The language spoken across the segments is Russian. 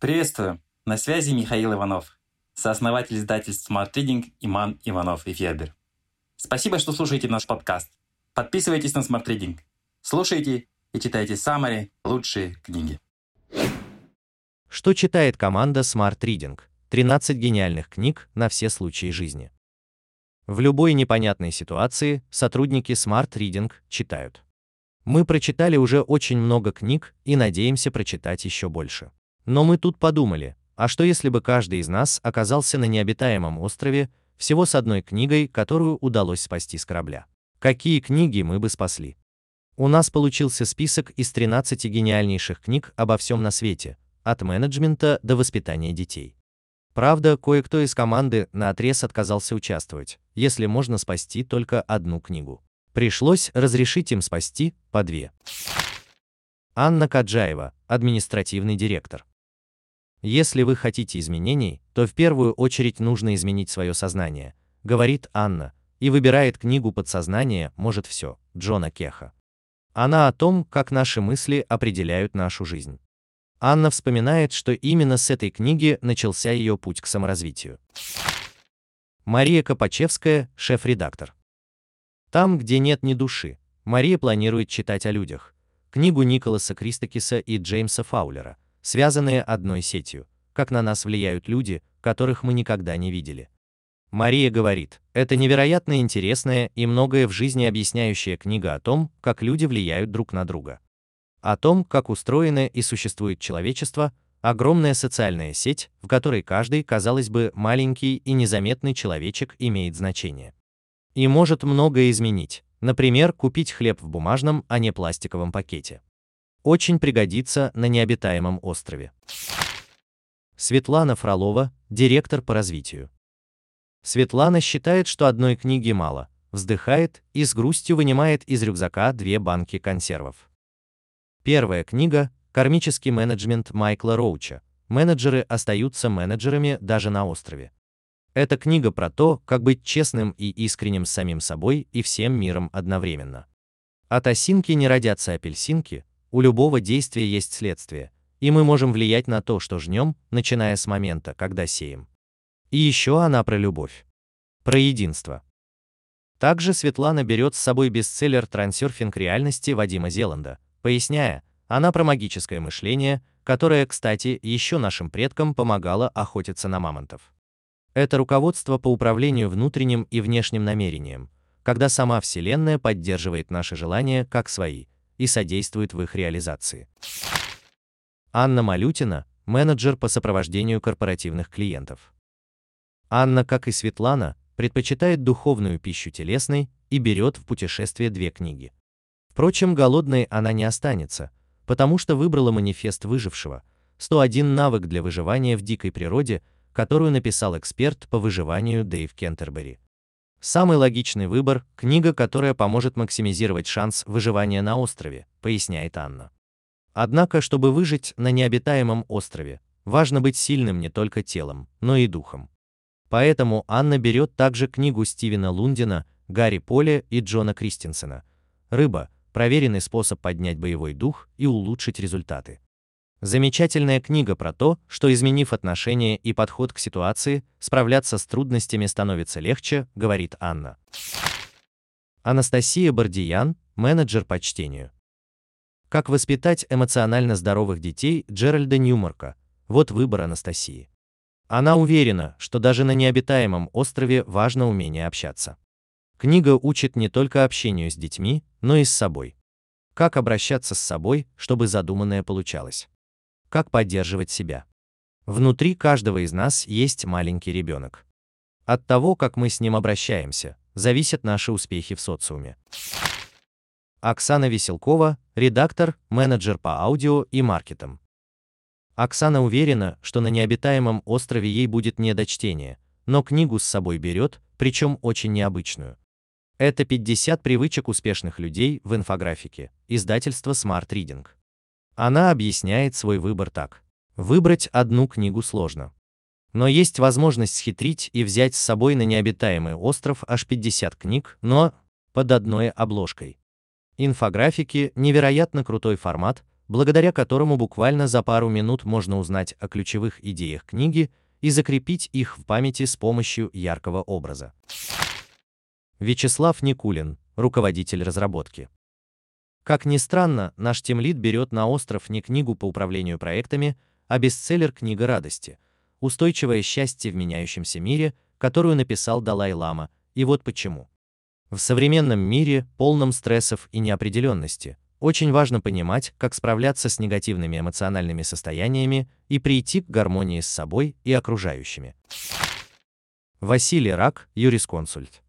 Приветствую! На связи Михаил Иванов, сооснователь издательств Smart Reading Иман Иванов и Федер. Спасибо, что слушаете наш подкаст. Подписывайтесь на Smart Reading. Слушайте и читайте самые лучшие книги. Что читает команда Smart Reading? 13 гениальных книг на все случаи жизни. В любой непонятной ситуации сотрудники Smart Reading читают. Мы прочитали уже очень много книг и надеемся прочитать еще больше. Но мы тут подумали, а что если бы каждый из нас оказался на необитаемом острове всего с одной книгой, которую удалось спасти с корабля? Какие книги мы бы спасли? У нас получился список из 13 гениальнейших книг обо всем на свете, от менеджмента до воспитания детей. Правда, кое-кто из команды на отрез отказался участвовать, если можно спасти только одну книгу. Пришлось разрешить им спасти по две. Анна Каджаева, административный директор. Если вы хотите изменений, то в первую очередь нужно изменить свое сознание, говорит Анна, и выбирает книгу «Подсознание может все» Джона Кеха. Она о том, как наши мысли определяют нашу жизнь. Анна вспоминает, что именно с этой книги начался ее путь к саморазвитию. Мария Копачевская, шеф-редактор. Там, где нет ни души, Мария планирует читать о людях. Книгу Николаса Кристокиса и Джеймса Фаулера – связанные одной сетью, как на нас влияют люди, которых мы никогда не видели. Мария говорит, это невероятно интересная и многое в жизни объясняющая книга о том, как люди влияют друг на друга. О том, как устроено и существует человечество, огромная социальная сеть, в которой каждый, казалось бы, маленький и незаметный человечек имеет значение. И может многое изменить, например, купить хлеб в бумажном, а не пластиковом пакете очень пригодится на необитаемом острове. Светлана Фролова, директор по развитию. Светлана считает, что одной книги мало, вздыхает и с грустью вынимает из рюкзака две банки консервов. Первая книга «Кармический менеджмент» Майкла Роуча. Менеджеры остаются менеджерами даже на острове. Это книга про то, как быть честным и искренним с самим собой и всем миром одновременно. От осинки не родятся апельсинки, у любого действия есть следствие, и мы можем влиять на то, что жнем, начиная с момента, когда сеем. И еще она про любовь. Про единство. Также Светлана берет с собой бестселлер «Трансерфинг реальности» Вадима Зеланда, поясняя, она про магическое мышление, которое, кстати, еще нашим предкам помогало охотиться на мамонтов. Это руководство по управлению внутренним и внешним намерением, когда сама Вселенная поддерживает наши желания как свои, и содействует в их реализации. Анна Малютина, менеджер по сопровождению корпоративных клиентов. Анна, как и Светлана, предпочитает духовную пищу телесной и берет в путешествие две книги. Впрочем, голодной она не останется, потому что выбрала манифест выжившего, 101 навык для выживания в дикой природе, которую написал эксперт по выживанию Дэйв Кентербери. Самый логичный выбор – книга, которая поможет максимизировать шанс выживания на острове, поясняет Анна. Однако, чтобы выжить на необитаемом острове, важно быть сильным не только телом, но и духом. Поэтому Анна берет также книгу Стивена Лундина, Гарри Поля и Джона Кристенсена «Рыба. Проверенный способ поднять боевой дух и улучшить результаты». Замечательная книга про то, что изменив отношение и подход к ситуации, справляться с трудностями становится легче, говорит Анна. Анастасия Бардиян, менеджер по чтению. Как воспитать эмоционально здоровых детей Джеральда Ньюмарка. Вот выбор Анастасии. Она уверена, что даже на необитаемом острове важно умение общаться. Книга учит не только общению с детьми, но и с собой. Как обращаться с собой, чтобы задуманное получалось как поддерживать себя. Внутри каждого из нас есть маленький ребенок. От того, как мы с ним обращаемся, зависят наши успехи в социуме. Оксана Веселкова, редактор, менеджер по аудио и маркетам. Оксана уверена, что на необитаемом острове ей будет не до чтения, но книгу с собой берет, причем очень необычную. Это 50 привычек успешных людей в инфографике, издательство Smart Reading. Она объясняет свой выбор так. Выбрать одну книгу сложно. Но есть возможность схитрить и взять с собой на необитаемый остров аж 50 книг, но под одной обложкой. Инфографики – невероятно крутой формат, благодаря которому буквально за пару минут можно узнать о ключевых идеях книги и закрепить их в памяти с помощью яркого образа. Вячеслав Никулин, руководитель разработки. Как ни странно, наш тимлид берет на остров не книгу по управлению проектами, а бестселлер «Книга радости», устойчивое счастье в меняющемся мире, которую написал Далай-лама, и вот почему. В современном мире, полном стрессов и неопределенности, очень важно понимать, как справляться с негативными эмоциональными состояниями и прийти к гармонии с собой и окружающими. Василий Рак, юрисконсульт.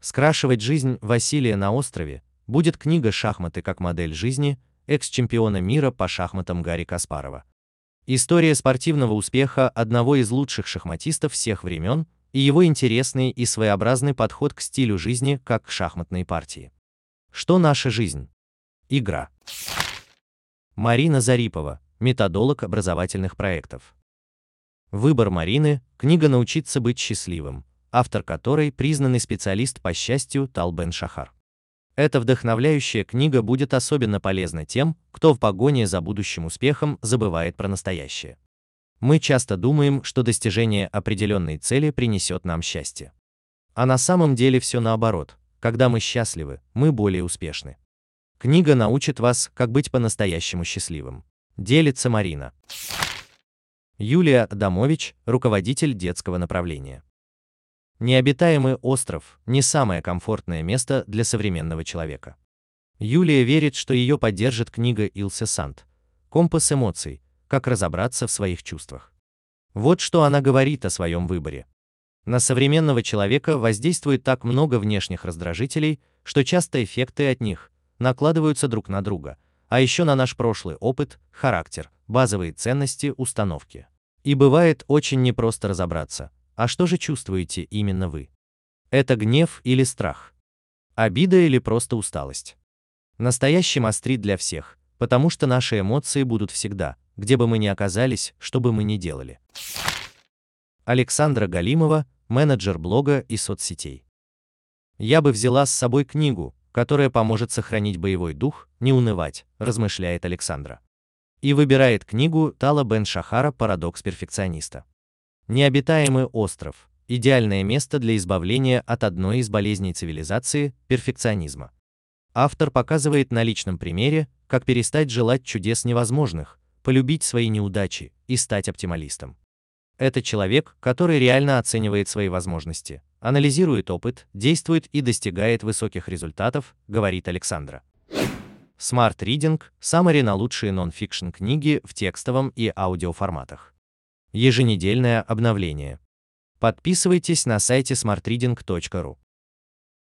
Скрашивать жизнь Василия на острове будет книга «Шахматы как модель жизни» экс-чемпиона мира по шахматам Гарри Каспарова. История спортивного успеха одного из лучших шахматистов всех времен и его интересный и своеобразный подход к стилю жизни как к шахматной партии. Что наша жизнь? Игра. Марина Зарипова, методолог образовательных проектов. Выбор Марины – книга «Научиться быть счастливым», автор которой признанный специалист по счастью Талбен Шахар. Эта вдохновляющая книга будет особенно полезна тем, кто в погоне за будущим успехом забывает про настоящее. Мы часто думаем, что достижение определенной цели принесет нам счастье. А на самом деле все наоборот. Когда мы счастливы, мы более успешны. Книга научит вас, как быть по-настоящему счастливым. Делится Марина. Юлия Адамович, руководитель детского направления. Необитаемый остров – не самое комфортное место для современного человека. Юлия верит, что ее поддержит книга Илсе Сант «Компас эмоций. Как разобраться в своих чувствах». Вот что она говорит о своем выборе. На современного человека воздействует так много внешних раздражителей, что часто эффекты от них накладываются друг на друга, а еще на наш прошлый опыт, характер, базовые ценности, установки. И бывает очень непросто разобраться, а что же чувствуете именно вы? Это гнев или страх? Обида или просто усталость? Настоящий мастрит для всех, потому что наши эмоции будут всегда, где бы мы ни оказались, что бы мы ни делали. Александра Галимова, менеджер блога и соцсетей. Я бы взяла с собой книгу, которая поможет сохранить боевой дух, не унывать, размышляет Александра. И выбирает книгу Тала Бен Шахара «Парадокс перфекциониста». Необитаемый остров – идеальное место для избавления от одной из болезней цивилизации – перфекционизма. Автор показывает на личном примере, как перестать желать чудес невозможных, полюбить свои неудачи и стать оптималистом. Это человек, который реально оценивает свои возможности, анализирует опыт, действует и достигает высоких результатов, говорит Александра. Smart Reading – саммари на лучшие нон-фикшн книги в текстовом и аудиоформатах. Еженедельное обновление. Подписывайтесь на сайте smartreading.ru.